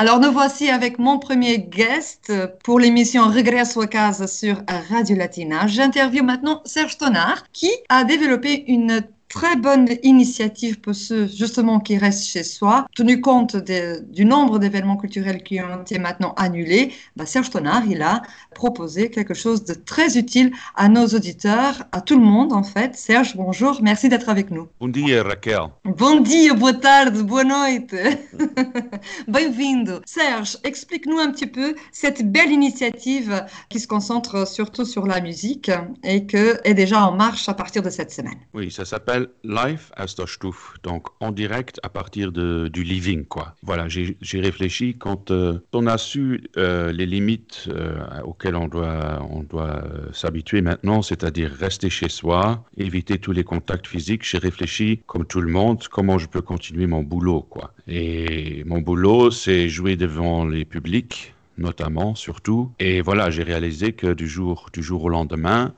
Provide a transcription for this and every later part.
Alors nous voici avec mon premier guest pour l'émission Regresso a casa sur Radio Latina. J'interviewe maintenant Serge Tonard qui a développé une très bonne initiative pour ceux justement qui restent chez soi. Tenu compte du nombre d'événements culturels qui ont été maintenant annulés, bah, Serge Tonard, il a proposé quelque chose de très utile à nos auditeurs, à tout le monde en fait. Serge, bonjour, merci d'être avec nous. Bon dia, Raquel. Bon dia, boa tarde, boa noite. Bem-vindo. Serge, explique-nous un petit peu cette belle initiative qui se concentre surtout sur la musique et qui est déjà en marche à partir de cette semaine. Oui, ça s'appelle live à Stuf, donc en direct à partir de, du living, quoi. Voilà, j'ai réfléchi quand euh, on a su euh, les limites euh, auxquelles on doit, on doit s'habituer maintenant, c'est-à-dire rester chez soi, éviter tous les contacts physiques. J'ai réfléchi, comme tout le monde, comment je peux continuer mon boulot, quoi. Et mon boulot, c'est jouer devant les publics notamment, surtout. Et voilà, j'ai réalisé que du jour, du jour au lendemain,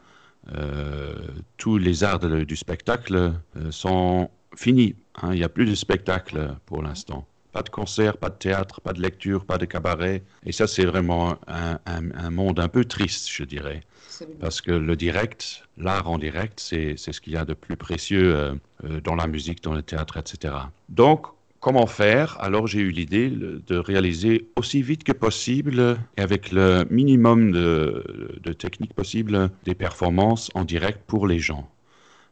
tous les arts du spectacle euh, sont finis. Hein. Il n'y a plus de spectacle pour l'instant. Pas de concert, pas de théâtre, pas de lecture, pas de cabaret. Et ça, c'est vraiment un, monde un peu triste, je dirais. Parce que le direct, l'art en direct, c'est ce qu'il y a de plus précieux euh, dans la musique, dans le théâtre, etc. Donc, Comment faire Alors j'ai eu l'idée de réaliser aussi vite que possible et avec le minimum de, techniques possibles des performances en direct pour les gens.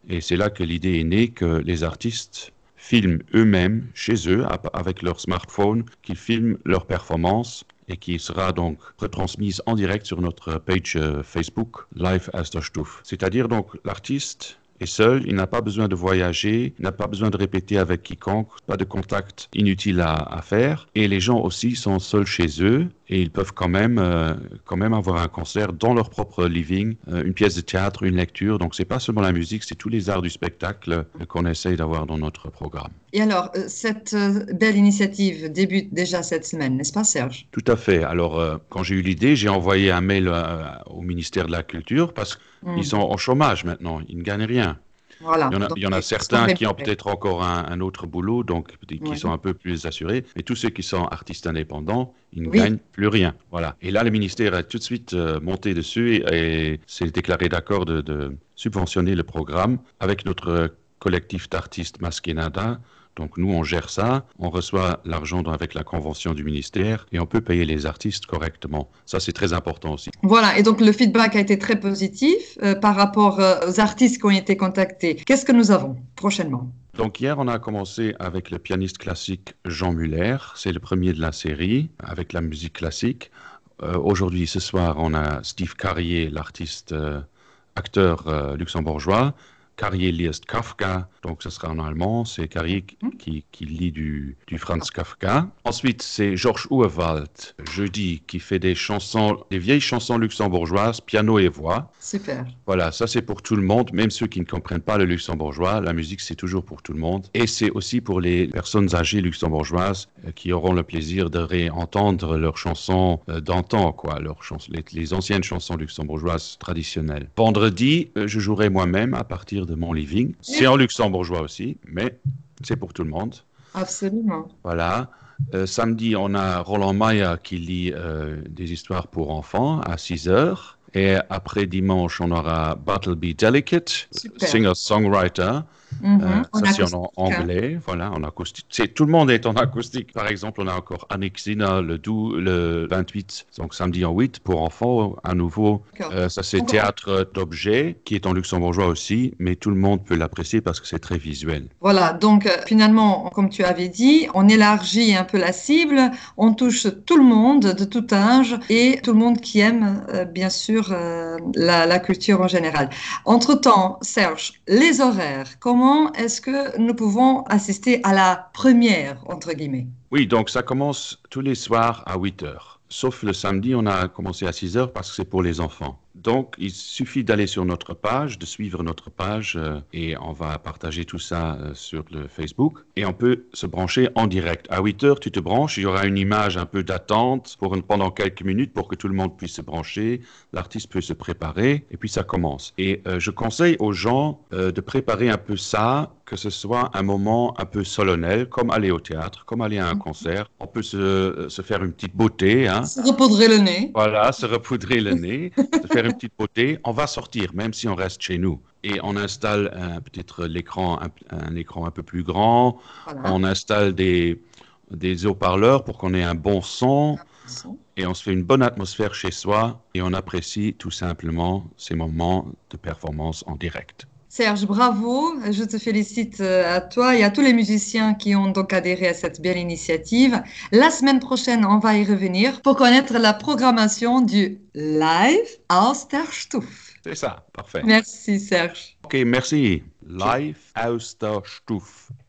Et c'est là que l'idée est née que les artistes filment eux-mêmes chez eux avec leur smartphone, qu'ils filment leur performance et qui sera donc retransmise en direct sur notre page euh, Facebook Live Stuf. C'est-à-dire donc l'artiste est seul, il n'a pas besoin de voyager, il n'a pas besoin de répéter avec quiconque, pas de contact inutile à, faire. Et les gens aussi sont seuls chez eux et ils peuvent quand même, euh, quand même avoir un concert dans leur propre living, euh, une pièce de théâtre, une lecture. Donc c'est pas seulement la musique, c'est tous les arts du spectacle qu'on essaye d'avoir dans notre programme. Et alors, euh, cette belle initiative débute déjà cette semaine, n'est-ce pas Serge? Tout à fait. Alors, quand j'ai eu l'idée, j'ai envoyé un mail au ministère de la Culture parce qu'ils hmm. sont en chômage maintenant, ils ne gagnent rien il y en a, certains qui ont peut-être encore un, autre boulot, donc qui sont un peu plus assurés. Mais tous ceux qui sont artistes indépendants, ils ne gagnent plus rien. Voilà. Et là, le ministère a tout de suite euh, monté dessus et, s'est déclaré d'accord de, subventionner le programme avec notre collectif d'artistes Masquenada donc nous, on gère ça, on reçoit l'argent avec la convention du ministère et on peut payer les artistes correctement. Ça, c'est très important aussi. Voilà, et donc le feedback a été très positif euh, par rapport euh, aux artistes qui ont été contactés. Qu'est-ce que nous avons prochainement? Donc hier, on a commencé avec le pianiste classique Jean Muller. C'est le premier de la série avec la musique classique. Euh, aujourd'hui, ce soir, on a Steve Carrier, l'artiste acteur luxembourgeois. Carrier liest Kafka, donc ce sera en allemand, c'est Carrier hmm. qui, qui, lit du, du, Franz Kafka. Ensuite, c'est Georges Urwald, jeudi, qui fait des chansons, des vieilles chansons luxembourgeoises, piano et voix. Super. Voilà, ça c'est pour tout le monde, même ceux qui ne comprennent pas le luxembourgeois, la musique c'est toujours pour tout le monde. Et c'est aussi pour les personnes âgées luxembourgeoises euh, qui auront le plaisir de réentendre leurs chansons euh, d'antan, quoi, leurs chansons, les, les, anciennes chansons luxembourgeoises traditionnelles. Vendredi, euh, je jouerai moi-même à partir de mon living. C'est en luxembourgeois aussi, mais c'est pour tout le monde. Absolument. Voilà. Euh, samedi, on a Roland Maya qui lit euh, des histoires pour enfants à 6 heures. Et après dimanche, on aura Battleby Delicate, singer-songwriter. Mm -hmm. ça, c'est en anglais, voilà, en acoustique. Tout le monde est en acoustique. Par exemple, on a encore Annick Zina le, le 28, donc samedi en 8, pour enfants, à nouveau. Euh, ça, c'est théâtre d'objets, qui est en luxembourgeois aussi, mais tout le monde peut l'apprécier parce que c'est très visuel. Voilà, donc euh, finalement, comme tu avais dit, on élargit un peu la cible, on touche tout le monde, de tout âge, et tout le monde qui aime, euh, bien sûr, la, la culture en général. Entre-temps, Serge, les horaires, comment comment est-ce que nous pouvons assister à la première, entre guillemets? Oui, donc ça commence tous les soirs à 8 heures. Sauf le samedi, on a commencé à 6 heures parce que c'est pour les enfants. Donc, il suffit d'aller sur notre page, de suivre notre page euh, et on va partager tout ça euh, sur le Facebook. Et on peut se brancher en direct. À 8 heures, tu te branches, il y aura une image un peu d'attente pour pendant quelques minutes pour que tout le monde puisse se brancher. L'artiste peut se préparer et puis ça commence. Et euh, je conseille aux gens de préparer un peu ça, que ce soit un moment un peu solennel, comme aller au théâtre, comme aller à un concert. On peut se, se faire une petite beauté. Hein. Se repoudrer le nez. Voilà, se repoudrer le nez, se faire une petite beauté. On va sortir, même si on reste chez nous. Et on installe peut-être l'écran, un, écran un peu plus grand. On installe des, des haut-parleurs pour qu'on ait un bon son. Et on se fait une bonne atmosphère chez soi et on apprécie tout simplement ces moments de performance en direct. Serge, bravo. Je te félicite euh, à toi et à tous les musiciens qui ont donc adhéré à cette belle initiative. La semaine prochaine, on va y revenir pour connaître la programmation du Live aus der Stuf. C'est ça, parfait. Merci Serge. Ok, merci. Live aus der Stuf.